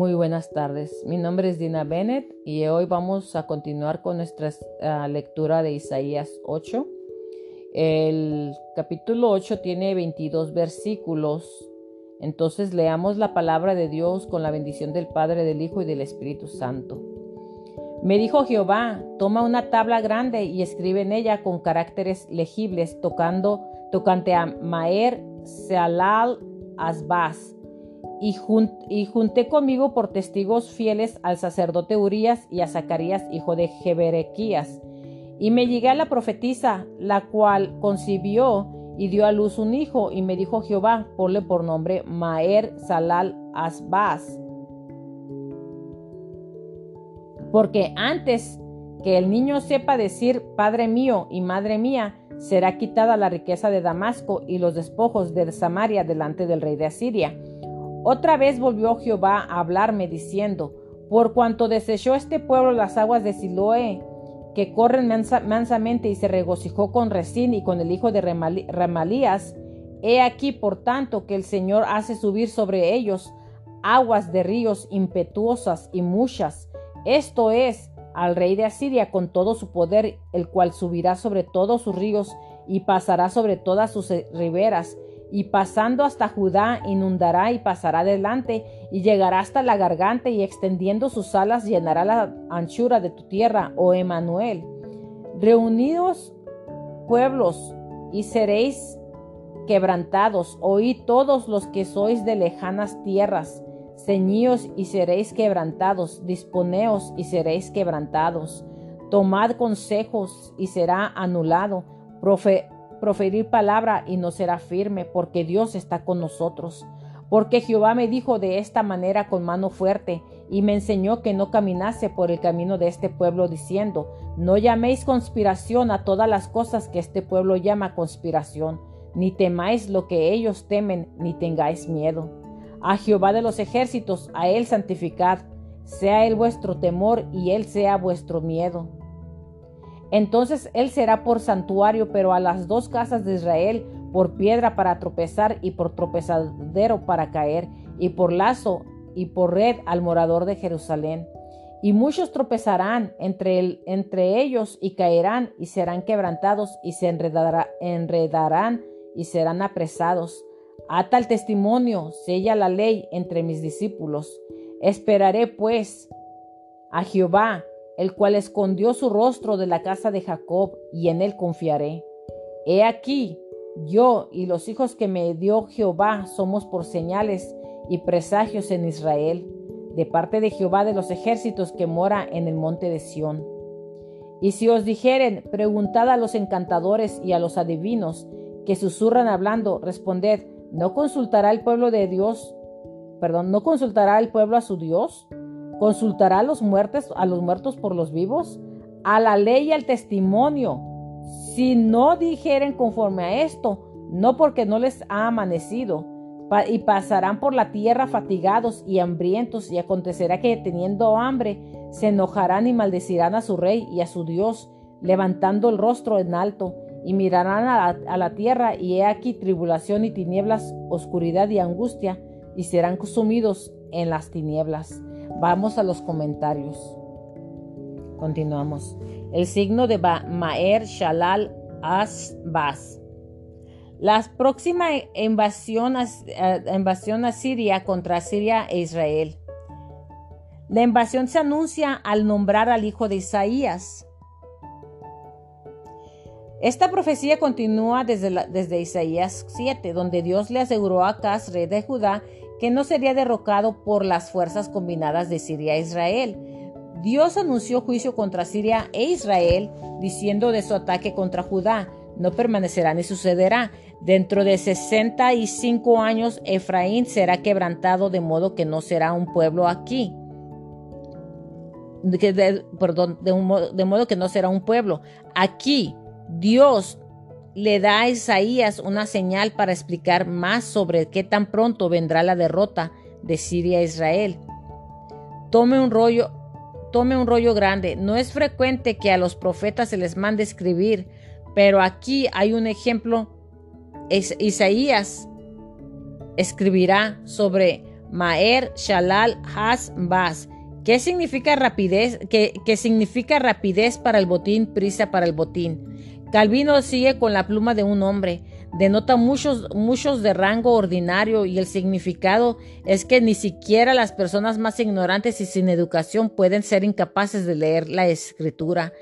Muy buenas tardes. Mi nombre es Dina Bennett y hoy vamos a continuar con nuestra uh, lectura de Isaías 8. El capítulo 8 tiene 22 versículos. Entonces leamos la palabra de Dios con la bendición del Padre, del Hijo y del Espíritu Santo. Me dijo Jehová, toma una tabla grande y escribe en ella con caracteres legibles, tocando, tocante a Maer, Sealal, Asbaz y, junté conmigo por testigos fieles al sacerdote Urías y a Zacarías, hijo de Jeberequías. Y me llegué a la profetisa, la cual concibió y dio a luz un hijo, y me dijo Jehová, ponle por nombre Maer Salal Asbaz. Porque antes que el niño sepa decir Padre mío y Madre mía, será quitada la riqueza de Damasco y los despojos de Samaria delante del rey de Asiria otra vez volvió Jehová a hablarme diciendo, por cuanto desechó este pueblo las aguas de Siloé, que corren mansamente y se regocijó con Resín y con el hijo de Remalías, he aquí por tanto que el Señor hace subir sobre ellos aguas de ríos impetuosas y muchas, esto es, al rey de Asiria con todo su poder, el cual subirá sobre todos sus ríos y pasará sobre todas sus riberas, y pasando hasta Judá inundará y pasará adelante y llegará hasta la garganta y extendiendo sus alas llenará la anchura de tu tierra, oh Emanuel. Reunidos pueblos y seréis quebrantados, oíd todos los que sois de lejanas tierras, ceñíos y seréis quebrantados, disponeos y seréis quebrantados, tomad consejos y será anulado, proferir palabra y no será firme, porque Dios está con nosotros. Porque Jehová me dijo de esta manera con mano fuerte, y me enseñó que no caminase por el camino de este pueblo, diciendo, No llaméis conspiración a todas las cosas que este pueblo llama conspiración, ni temáis lo que ellos temen, ni tengáis miedo. A Jehová de los ejércitos, a él santificad, sea él vuestro temor y él sea vuestro miedo. Entonces él será por santuario, pero a las dos casas de Israel por piedra para tropezar y por tropezadero para caer, y por lazo y por red al morador de Jerusalén. Y muchos tropezarán entre, entre ellos y caerán y serán quebrantados y se enredarán y serán apresados. Ata el testimonio, sella la ley entre mis discípulos. Esperaré pues a Jehová el cual escondió su rostro de la casa de Jacob, y en él confiaré. He aquí, yo y los hijos que me dio Jehová somos por señales y presagios en Israel, de parte de Jehová de los ejércitos que mora en el monte de Sión. Y si os dijeren, preguntad a los encantadores y a los adivinos, que susurran hablando, responded, ¿no consultará el pueblo de Dios? Perdón, ¿no consultará el pueblo a su Dios? ¿Consultará a los muertos, a los muertos por los vivos? A la ley y al testimonio. Si no dijeren conforme a esto, no porque no les ha amanecido, y pasarán por la tierra fatigados y hambrientos, y acontecerá que teniendo hambre, se enojarán y maldecirán a su rey y a su Dios, levantando el rostro en alto, y mirarán a la, a la tierra, y he aquí tribulación y tinieblas, oscuridad y angustia, y serán consumidos en las tinieblas. Vamos a los comentarios. Continuamos. El signo de Maer Shalal Asbaz. La próxima invasión, eh, invasión a Siria contra Siria e Israel. La invasión se anuncia al nombrar al hijo de Isaías. Esta profecía continúa desde, Isaías 7, donde Dios le aseguró a Acaz, rey de Judá, que no sería derrocado por las fuerzas combinadas de Siria e Israel. Dios anunció juicio contra Siria e Israel, diciendo de su ataque contra Judá, no permanecerá ni sucederá. Dentro de 65 años Efraín será quebrantado de modo que no será un pueblo aquí. perdón, de, de modo que no será un pueblo. Aquí Dios le da a Isaías una señal para explicar más sobre qué tan pronto vendrá la derrota de Siria a Israel. Tome un rollo, tome un rollo grande. No es frecuente que a los profetas se les mande escribir, pero aquí hay un ejemplo. Isaías escribirá sobre Maer Shalal Has Bas. ¿Qué significa rapidez? ¿Qué, significa rapidez para el botín, prisa para el botín? Calvino sigue con la pluma de un hombre. Denota muchos, muchos de rango ordinario y el significado es que ni siquiera las personas más ignorantes y sin educación pueden ser incapaces de leer la escritura.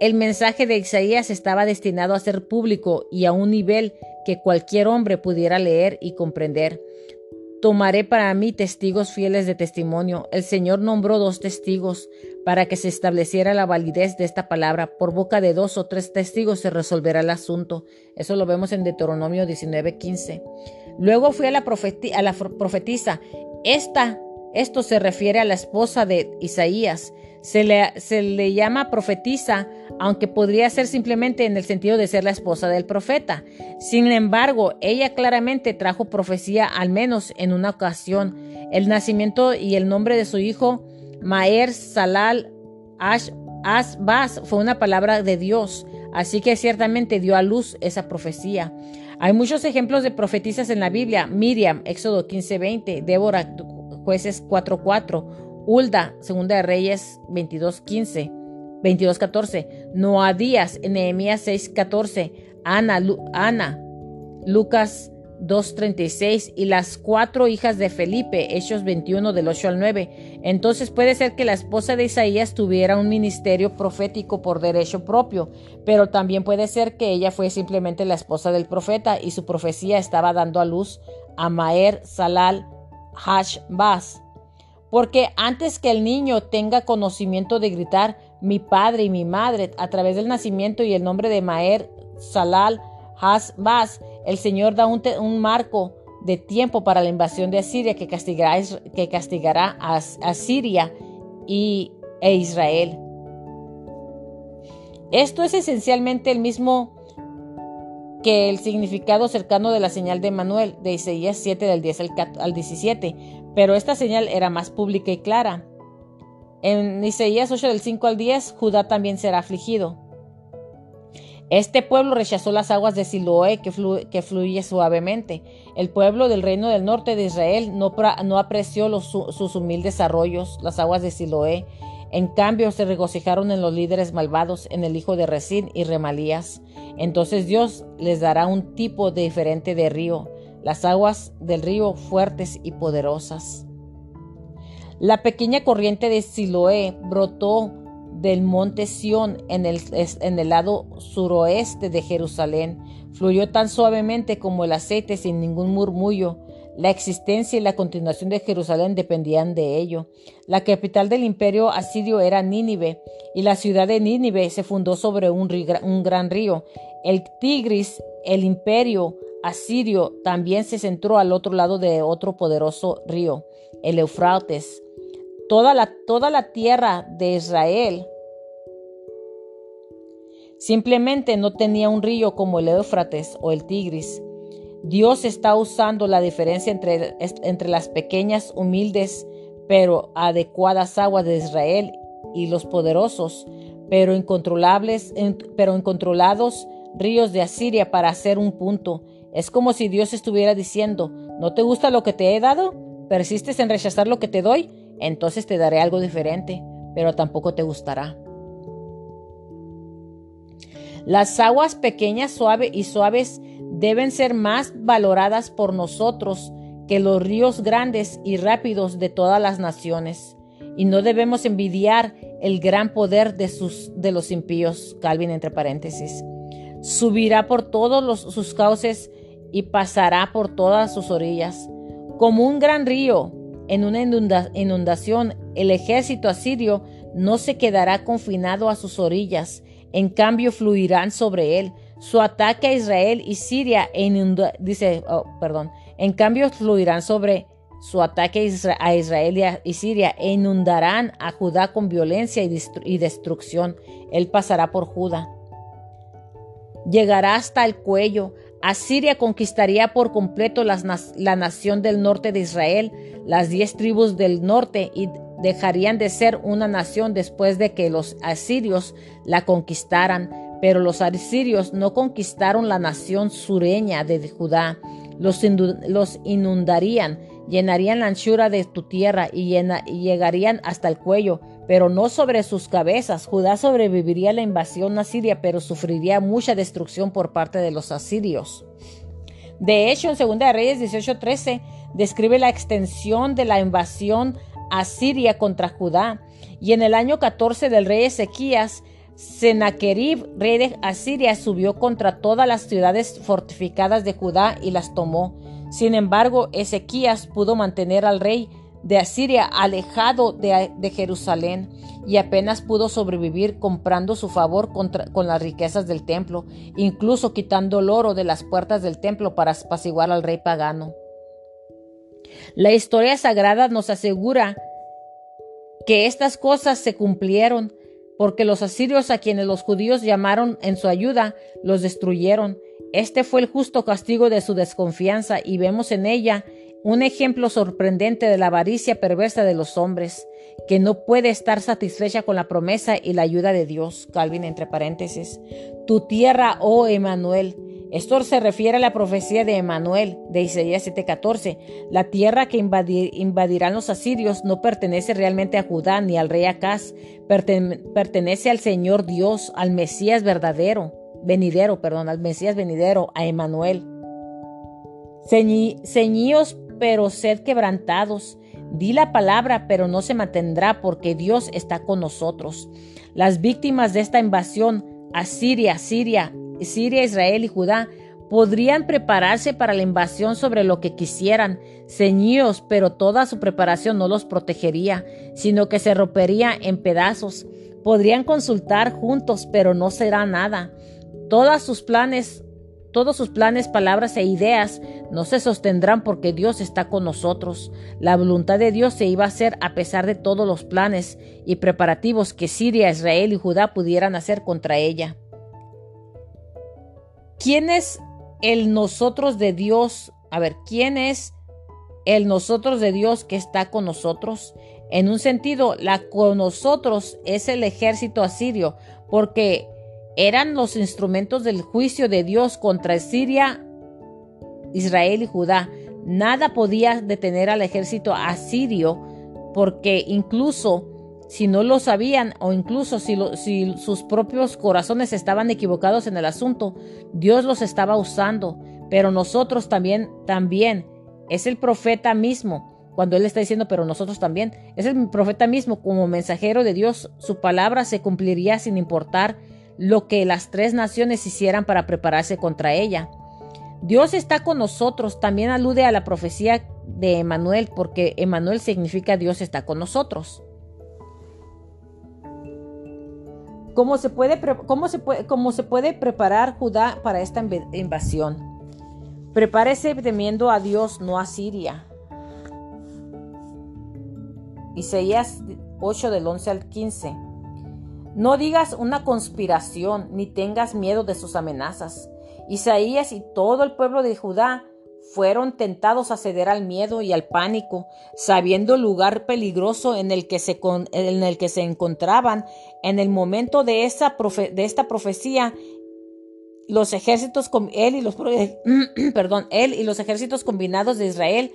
El mensaje de Isaías estaba destinado a ser público y a un nivel que cualquier hombre pudiera leer y comprender. Tomaré para mí testigos fieles de testimonio. El Señor nombró dos testigos para que se estableciera la validez de esta palabra. Por boca de dos o tres testigos se resolverá el asunto. Eso lo vemos en Deuteronomio 19:15. Luego fui a la, la profetisa. Esta, esto se refiere a la esposa de Isaías. Se le, se le, llama profetisa, aunque podría ser simplemente en el sentido de ser la esposa del profeta. Sin embargo, ella claramente trajo profecía al menos en una ocasión. El nacimiento y el nombre de su hijo, Maer Salal Ash Asbas, fue una palabra de Dios, así que ciertamente dio a luz esa profecía. Hay muchos ejemplos de profetisas en la Biblia. Miriam, Éxodo 15:20, Débora, Jueces 4:4. Ulda, Segunda de Reyes 22.15, 22.14, Noadías, Nehemías 6.14, Ana, Ana, Lucas 2.36 y las cuatro hijas de Felipe, Hechos 21 del 8 al 9. Entonces puede ser que la esposa de Isaías tuviera un ministerio profético por derecho propio, pero también puede ser que ella fue simplemente la esposa del profeta y su profecía estaba dando a luz a Maer Salal Hashbaz. Porque antes que el niño tenga conocimiento de gritar mi padre y mi madre a través del nacimiento y el nombre de Maer Salal Hasbaz, el Señor da un, marco de tiempo para la invasión de Asiria que castigará, que castigará a, Siria y, e Israel. Esto es esencialmente el mismo que el significado cercano de la señal de Manuel de Isaías 7 del 10 al 17, pero esta señal era más pública y clara. En Isaías 8 del 5 al 10, Judá también será afligido. Este pueblo rechazó las aguas de Siloé que, fluye suavemente. El pueblo del reino del norte de Israel no, apreció sus humildes arroyos, las aguas de Siloé. En cambio, se regocijaron en los líderes malvados, en el hijo de Resín y Remalías. Entonces Dios les dará un tipo diferente de río, las aguas del río fuertes y poderosas. La pequeña corriente de Siloé brotó del monte Sión en el, en el lado suroeste de Jerusalén. Fluyó tan suavemente como el aceite sin ningún murmullo. La existencia y la continuación de Jerusalén dependían de ello. La capital del imperio asirio era Nínive, y la ciudad de Nínive se fundó sobre un, gran río. El Tigris, el imperio asirio, también se centró al otro lado de otro poderoso río, el Eufrates. Toda la, toda la tierra de Israel simplemente no tenía un río como el Éufrates o el Tigris. Dios está usando la diferencia entre, entre las pequeñas, humildes, pero adecuadas aguas de Israel y los poderosos, pero incontrolables, pero incontrolados ríos de Asiria para hacer un punto. Es como si Dios estuviera diciendo, ¿no te gusta lo que te he dado? ¿Persistes en rechazar lo que te doy? Entonces te daré algo diferente, pero tampoco te gustará. Las aguas pequeñas suaves y suaves deben ser más valoradas por nosotros que los ríos grandes y rápidos de todas las naciones. Y no debemos envidiar el gran poder de, sus, de los impíos, Calvin entre paréntesis subirá por todos sus cauces y pasará por todas sus orillas. Como un gran río en una inundación, el ejército asirio no se quedará confinado a sus orillas, en cambio fluirán sobre él. Su ataque a Israel y Siria e dice, oh, perdón, en cambio fluirán sobre su ataque a Israel y Siria e inundarán a Judá con violencia y destrucción. Él pasará por Judá llegará hasta el cuello. Asiria conquistaría por completo la nación del norte de Israel, las diez tribus del norte, y dejarían de ser una nación después de que los asirios la conquistaran. Pero los asirios no conquistaron la nación sureña de Judá, los, inundarían, llenarían la anchura de tu tierra y, y llegarían hasta el cuello, pero no sobre sus cabezas. Judá sobreviviría a la invasión asiria, pero sufriría mucha destrucción por parte de los asirios. De hecho, en 2 Reyes 18:13 describe la extensión de la invasión asiria contra Judá. Y en el año 14 del rey Ezequías, Sennacherib, rey de Asiria, subió contra todas las ciudades fortificadas de Judá y las tomó. Sin embargo, Ezequías pudo mantener al rey de Asiria alejado de, Jerusalén y apenas pudo sobrevivir comprando su favor con las riquezas del templo, incluso quitando el oro de las puertas del templo para apaciguar al rey pagano. La historia sagrada nos asegura que estas cosas se cumplieron, porque los asirios a quienes los judíos llamaron en su ayuda, los destruyeron. Este fue el justo castigo de su desconfianza y vemos en ella un ejemplo sorprendente de la avaricia perversa de los hombres, que no puede estar satisfecha con la promesa y la ayuda de Dios. Calvin entre paréntesis. Tu tierra, oh Emanuel, esto se refiere a la profecía de Emanuel de Isaías 7:14. La tierra que invadirán los asirios no pertenece realmente a Judá ni al rey Acaz, pertenece al Señor Dios, al Mesías verdadero, venidero, perdón, al Mesías venidero, a Emanuel. ceñíos pero sed quebrantados. Di la palabra, pero no se mantendrá porque Dios está con nosotros. Las víctimas de esta invasión, Asiria, Siria, Siria, Israel y Judá podrían prepararse para la invasión sobre lo que quisieran, ceñidos, pero toda su preparación no los protegería, sino que se rompería en pedazos. Podrían consultar juntos, pero no será nada. Todos sus planes, todos sus planes, palabras e ideas no se sostendrán porque Dios está con nosotros. La voluntad de Dios se iba a hacer a pesar de todos los planes y preparativos que Siria, Israel y Judá pudieran hacer contra ella. ¿Quién es el nosotros de Dios? A ver, ¿quién es el nosotros de Dios que está con nosotros? En un sentido, la con nosotros es el ejército asirio, porque eran los instrumentos del juicio de Dios contra Siria, Israel y Judá. Nada podía detener al ejército asirio, porque incluso si no lo sabían o incluso si, sus propios corazones estaban equivocados en el asunto, Dios los estaba usando, pero nosotros también, también, es el profeta mismo, cuando él está diciendo, pero nosotros también, es el profeta mismo como mensajero de Dios, su palabra se cumpliría sin importar lo que las tres naciones hicieran para prepararse contra ella. Dios está con nosotros, también alude a la profecía de Emanuel, porque Emanuel significa Dios está con nosotros. ¿Cómo se puede, cómo se cómo se puede preparar Judá para esta invasión? Prepárese temiendo a Dios, no a Siria. Isaías 8 del 11 al 15. No digas una conspiración, ni tengas miedo de sus amenazas. Isaías y todo el pueblo de Judá fueron tentados a ceder al miedo y al pánico, sabiendo el lugar peligroso en el que se, en el que se encontraban. En el momento de, esa de esta profecía, los ejércitos él y los perdón, él y los ejércitos combinados de Israel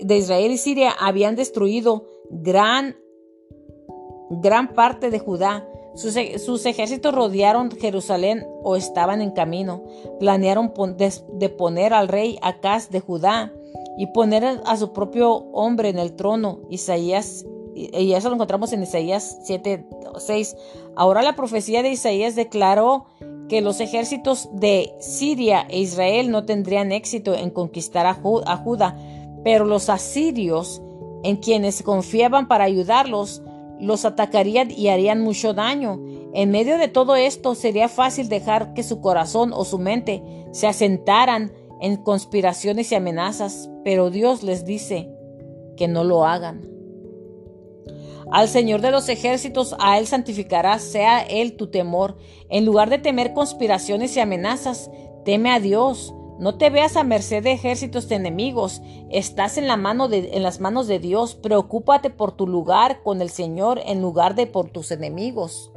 de Israel y Siria habían destruido gran gran parte de Judá sus, ejércitos rodearon Jerusalén o estaban en camino. Planearon de, poner al rey Acaz de Judá y poner a su propio hombre en el trono. Isaías, y eso lo encontramos en Isaías 7, 6. Ahora la profecía de Isaías declaró que los ejércitos de Siria e Israel no tendrían éxito en conquistar a Judá, pero los asirios, en quienes confiaban para ayudarlos, los atacarían y harían mucho daño. En medio de todo esto sería fácil dejar que su corazón o su mente se asentaran en conspiraciones y amenazas, pero Dios les dice que no lo hagan. Al Señor de los ejércitos, a Él santificarás, sea Él tu temor. En lugar de temer conspiraciones y amenazas, teme a Dios no te veas a merced de ejércitos de enemigos. Estás en, la mano de, en las manos de Dios. Preocúpate por tu lugar con el Señor en lugar de por tus enemigos.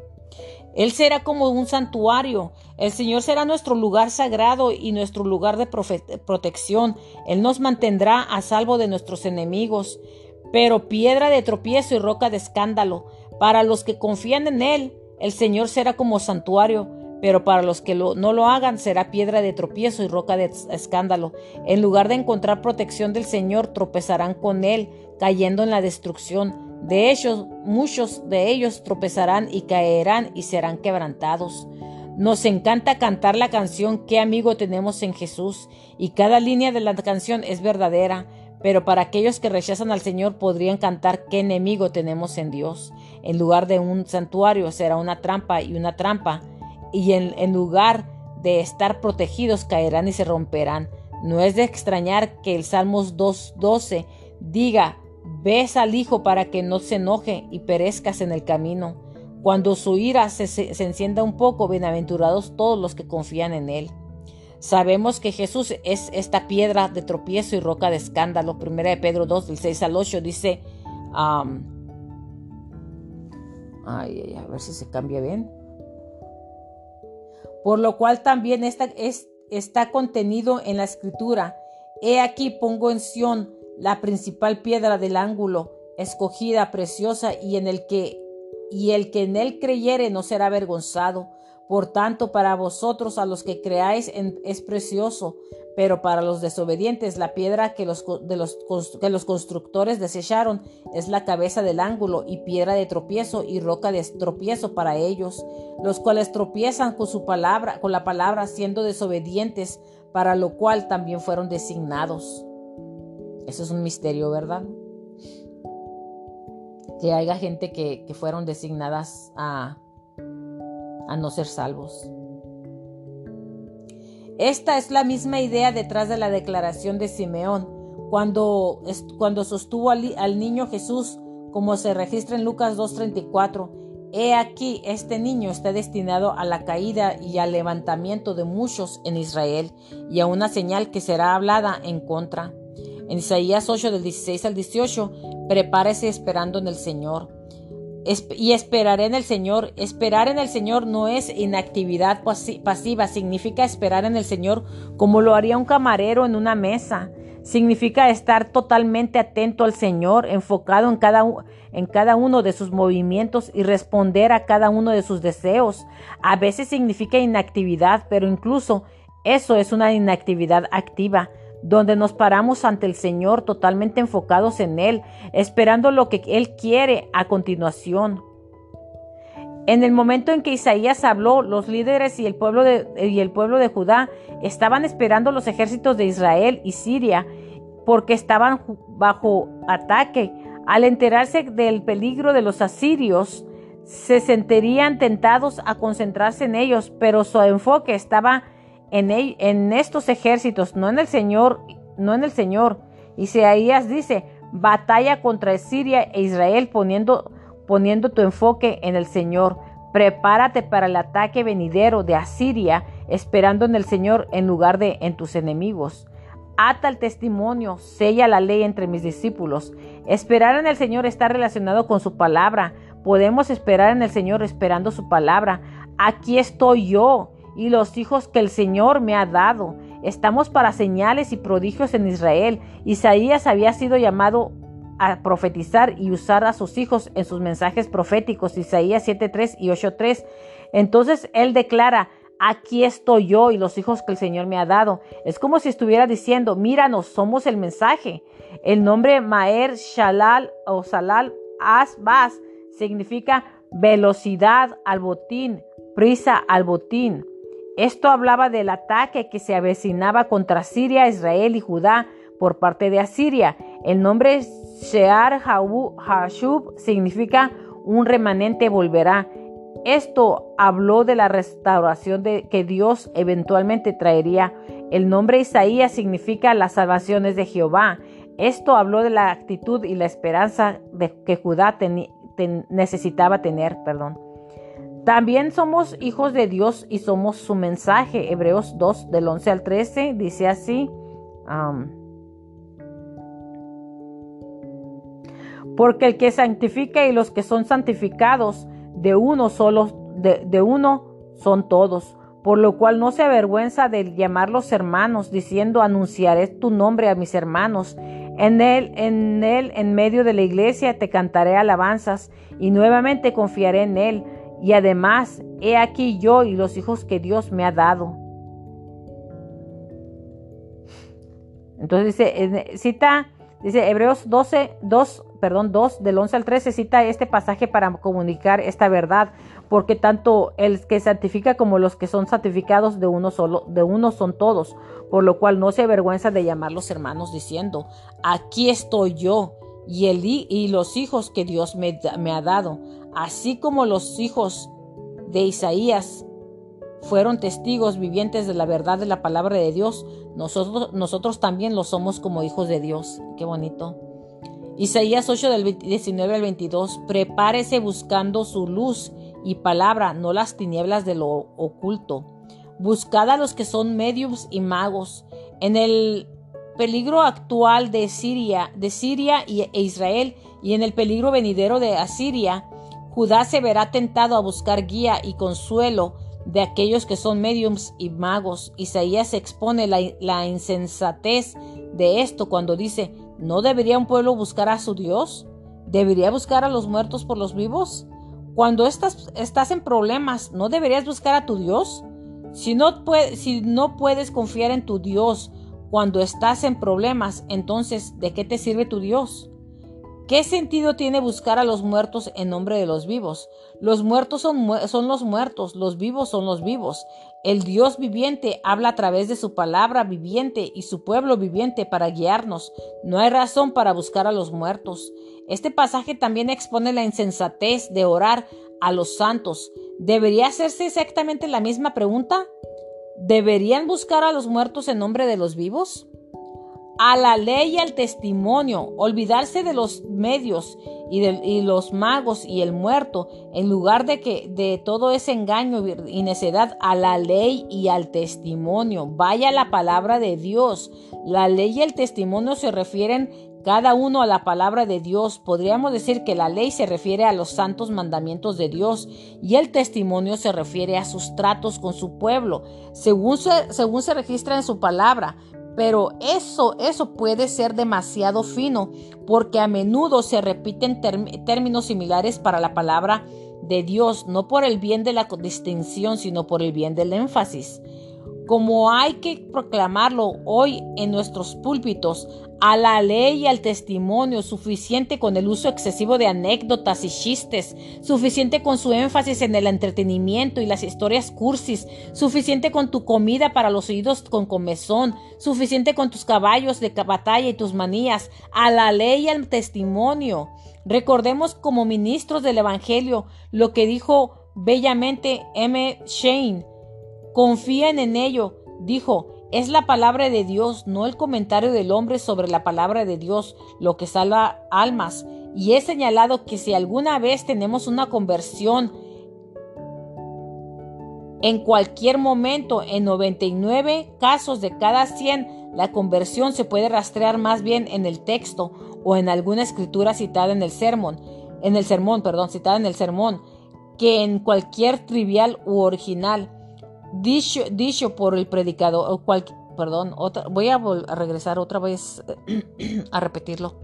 Él será como un santuario. El Señor será nuestro lugar sagrado y nuestro lugar de protección. Él nos mantendrá a salvo de nuestros enemigos. Pero piedra de tropiezo y roca de escándalo. Para los que confían en Él, el Señor será como santuario. Pero para los que no lo hagan será piedra de tropiezo y roca de escándalo. En lugar de encontrar protección del Señor, tropezarán con Él, cayendo en la destrucción. De ellos, muchos de ellos tropezarán y caerán y serán quebrantados. Nos encanta cantar la canción Qué amigo tenemos en Jesús y cada línea de la canción es verdadera, pero para aquellos que rechazan al Señor podrían cantar Qué enemigo tenemos en Dios. En lugar de un santuario será una trampa y una trampa, y en, lugar de estar protegidos caerán y se romperán. No es de extrañar que el Salmos 2.12 diga Ves al Hijo para que no se enoje y perezcas en el camino. Cuando su ira se, encienda un poco, bienaventurados todos los que confían en Él. Sabemos que Jesús es esta piedra de tropiezo y roca de escándalo. Primera de Pedro 2, del 6 al 8 dice, a ver si se cambia bien. Por lo cual también está, es, está contenido en la escritura. He aquí pongo en Sión la principal piedra del ángulo, escogida, preciosa, y en el que y el que en él creyere no será avergonzado. Por tanto, para vosotros a los que creáis es precioso, pero para los desobedientes la piedra que los, de los, que los constructores desecharon es la cabeza del ángulo y piedra de tropiezo y roca de tropiezo para ellos, los cuales tropiezan con su palabra, con la palabra siendo desobedientes, para lo cual también fueron designados. Eso es un misterio, ¿verdad? Que haya gente que, fueron designadas a, a no ser salvos. Esta es la misma idea detrás de la declaración de Simeón, cuando, cuando sostuvo al, al, niño Jesús, como se registra en Lucas 2.34. He aquí, este niño está destinado a la caída y al levantamiento de muchos en Israel, y a una señal que será hablada en contra. En Isaías 8 del 16 al 18, prepárese esperando en el Señor. Y esperaré en el Señor. Esperar en el Señor no es inactividad pasiva, significa esperar en el Señor como lo haría un camarero en una mesa. Significa estar totalmente atento al Señor, enfocado en cada, en cada uno de sus movimientos y responder a cada uno de sus deseos. A veces significa inactividad, pero incluso eso es una inactividad activa donde nos paramos ante el Señor totalmente enfocados en Él, esperando lo que Él quiere a continuación. En el momento en que Isaías habló, los líderes y el pueblo de, el pueblo de Judá estaban esperando los ejércitos de Israel y Siria porque estaban bajo ataque. Al enterarse del peligro de los asirios, se sentirían tentados a concentrarse en ellos, pero su enfoque estaba en, estos ejércitos, no en el Señor, no en el Señor. Isaías dice, batalla contra Siria e Israel poniendo, poniendo tu enfoque en el Señor. Prepárate para el ataque venidero de Asiria, esperando en el Señor en lugar de en tus enemigos. Ata el testimonio, sella la ley entre mis discípulos. Esperar en el Señor está relacionado con su palabra. Podemos esperar en el Señor esperando su palabra. Aquí estoy yo y los hijos que el Señor me ha dado. Estamos para señales y prodigios en Israel. Isaías había sido llamado a profetizar y usar a sus hijos en sus mensajes proféticos, Isaías 7.3 y 8.3. Entonces él declara, aquí estoy yo y los hijos que el Señor me ha dado. Es como si estuviera diciendo, míranos, somos el mensaje. El nombre Maer Shalal o Salal Asbas significa velocidad al botín, prisa al botín. Esto hablaba del ataque que se avecinaba contra Siria, Israel y Judá por parte de Asiria. El nombre Shear Hashub significa un remanente volverá. Esto habló de la restauración de, que Dios eventualmente traería. El nombre Isaías significa las salvaciones de Jehová. Esto habló de la actitud y la esperanza de que Judá necesitaba tener. Perdón. También somos hijos de Dios y somos su mensaje. Hebreos 2 del 11 al 13 dice así. porque el que santifica y los que son santificados de uno solo de, de uno son todos, por lo cual no se avergüenza de llamarlos hermanos, diciendo, anunciaré tu nombre a mis hermanos. En él, en él, en medio de la iglesia, te cantaré alabanzas y nuevamente confiaré en él. Y además, he aquí yo y los hijos que Dios me ha dado. Entonces dice, cita, dice Hebreos 12, 2, perdón, 2, del 11 al 13, cita este pasaje para comunicar esta verdad, porque tanto el que santifica como los que son santificados de uno solo, de uno son todos, por lo cual no se avergüenza de llamarlos hermanos, diciendo, aquí estoy yo y, el, y los hijos que Dios me, me ha dado, así como los hijos de Isaías fueron testigos vivientes de la verdad de la palabra de Dios, nosotros, nosotros también lo somos como hijos de Dios. Qué bonito. Isaías 8 del 19 al 22, prepárese buscando su luz y palabra, no las tinieblas de lo oculto. Buscad a los que son medios y magos. En el peligro actual de Siria, de Siria e Israel y en el peligro venidero de Asiria, Judá se verá tentado a buscar guía y consuelo de aquellos que son mediums y magos. Isaías expone la, insensatez de esto cuando dice, ¿no debería un pueblo buscar a su Dios? ¿Debería buscar a los muertos por los vivos? Cuando estás, estás en problemas, ¿no deberías buscar a tu Dios? Si no, si no puedes confiar en tu Dios cuando estás en problemas, entonces, ¿de qué te sirve tu Dios? ¿Qué sentido tiene buscar a los muertos en nombre de los vivos? Los muertos son, son, los muertos, los vivos son los vivos. El Dios viviente habla a través de su palabra viviente y su pueblo viviente para guiarnos. No hay razón para buscar a los muertos. Este pasaje también expone la insensatez de orar a los santos. ¿Debería hacerse exactamente la misma pregunta? ¿Deberían buscar a los muertos en nombre de los vivos? a la ley y al testimonio, olvidarse de los medios y, de, los magos y el muerto, en lugar de que de todo ese engaño y necedad, a la ley y al testimonio. Vaya la palabra de Dios. La ley y el testimonio se refieren cada uno a la palabra de Dios. Podríamos decir que la ley se refiere a los santos mandamientos de Dios y el testimonio se refiere a sus tratos con su pueblo, según se, según se registra en su palabra. Pero eso, eso puede ser demasiado fino porque a menudo se repiten términos similares para la palabra de Dios, no por el bien de la distinción, sino por el bien del énfasis como hay que proclamarlo hoy en nuestros púlpitos, a la ley y al testimonio, suficiente con el uso excesivo de anécdotas y chistes, suficiente con su énfasis en el entretenimiento y las historias cursis, suficiente con tu comida para los oídos con comezón, suficiente con tus caballos de batalla y tus manías, a la ley y al testimonio. Recordemos como ministros del Evangelio lo que dijo bellamente M. Shane Confíen en ello, dijo. Es la palabra de Dios, no el comentario del hombre sobre la palabra de Dios, lo que salva almas. Y he señalado que si alguna vez tenemos una conversión en cualquier momento, en 99 casos de cada 100, la conversión se puede rastrear más bien en el texto o en alguna escritura citada en el sermón, en el sermón, perdón, citada en el sermón, que en cualquier trivial u original dicho, por el predicador, cual, perdón, otra, voy a, regresar otra vez a repetirlo.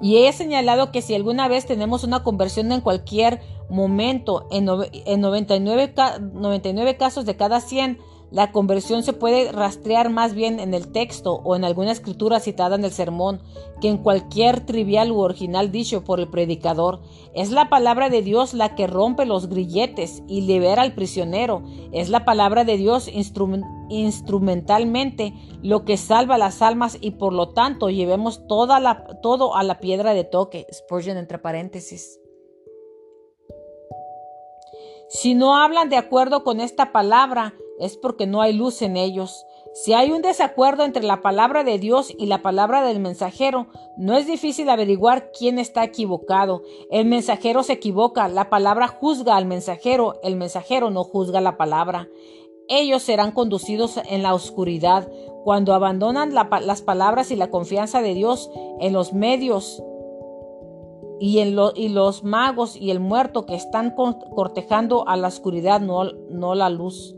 Y he señalado que si alguna vez tenemos una conversión en cualquier momento, en, en 99, 99 casos de cada 100, la conversión se puede rastrear más bien en el texto o en alguna escritura citada en el sermón que en cualquier trivial u original dicho por el predicador. Es la palabra de Dios la que rompe los grilletes y libera al prisionero. Es la palabra de Dios instrumentalmente lo que salva las almas y por lo tanto llevemos todo a la piedra de toque. Entre paréntesis. Si no hablan de acuerdo con esta palabra, es porque no hay luz en ellos. Si hay un desacuerdo entre la palabra de Dios y la palabra del mensajero, no es difícil averiguar quién está equivocado. El mensajero se equivoca, la palabra juzga al mensajero, el mensajero no juzga la palabra. Ellos serán conducidos en la oscuridad cuando abandonan las palabras y la confianza de Dios en los medios y, en los magos y el muerto que están cortejando a la oscuridad, no la luz.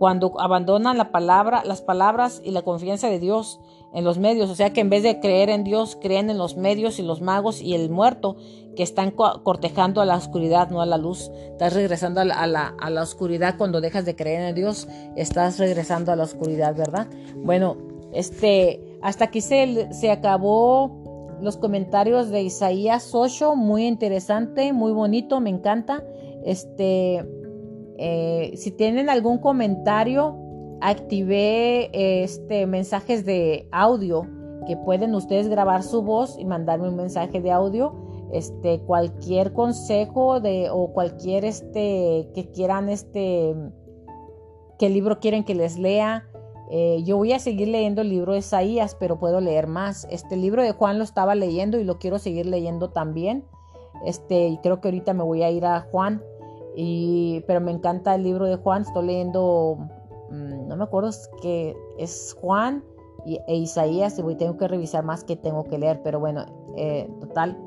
Cuando abandonan la palabra, las palabras y la confianza de Dios en los medios, o sea que en vez de creer en Dios, creen en los medios y los magos y el muerto que están cortejando a la oscuridad, no a la luz. Estás regresando a la, oscuridad cuando dejas de creer en Dios, estás regresando a la oscuridad, ¿verdad? Bueno, este, hasta aquí se, se acabó los comentarios de Isaías 8, muy interesante, muy bonito, me encanta. Este, eh, si tienen algún comentario, activé este, mensajes de audio que pueden ustedes grabar su voz y mandarme un mensaje de audio. Este, cualquier consejo de, o cualquier este, que quieran, este, qué libro quieren que les lea, eh, yo voy a seguir leyendo el libro de Isaías, pero puedo leer más. Este libro de Juan lo estaba leyendo y lo quiero seguir leyendo también. Este, y creo que ahorita me voy a ir a Juan. Pero me encanta el libro de Juan. Estoy leyendo, mm, no me acuerdo que es Juan e Isaías. Y tengo que revisar más que tengo que leer. Pero bueno, eh, total,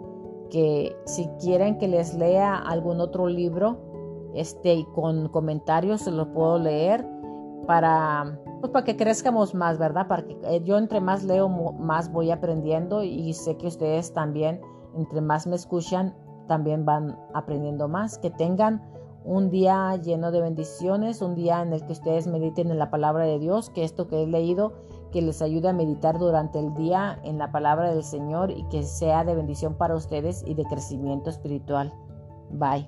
que si quieren que les lea algún otro libro, este, con comentarios se lo puedo leer para pues para que crezcamos más, ¿verdad? Para que eh, yo entre más leo, más voy aprendiendo y sé que ustedes también, entre más me escuchan, también van aprendiendo más. Que tengan un día lleno de bendiciones, un día en el que ustedes mediten en la palabra de Dios, que esto que he leído, que les ayude a meditar durante el día en la palabra del Señor y que sea de bendición para ustedes y de crecimiento espiritual. Bye.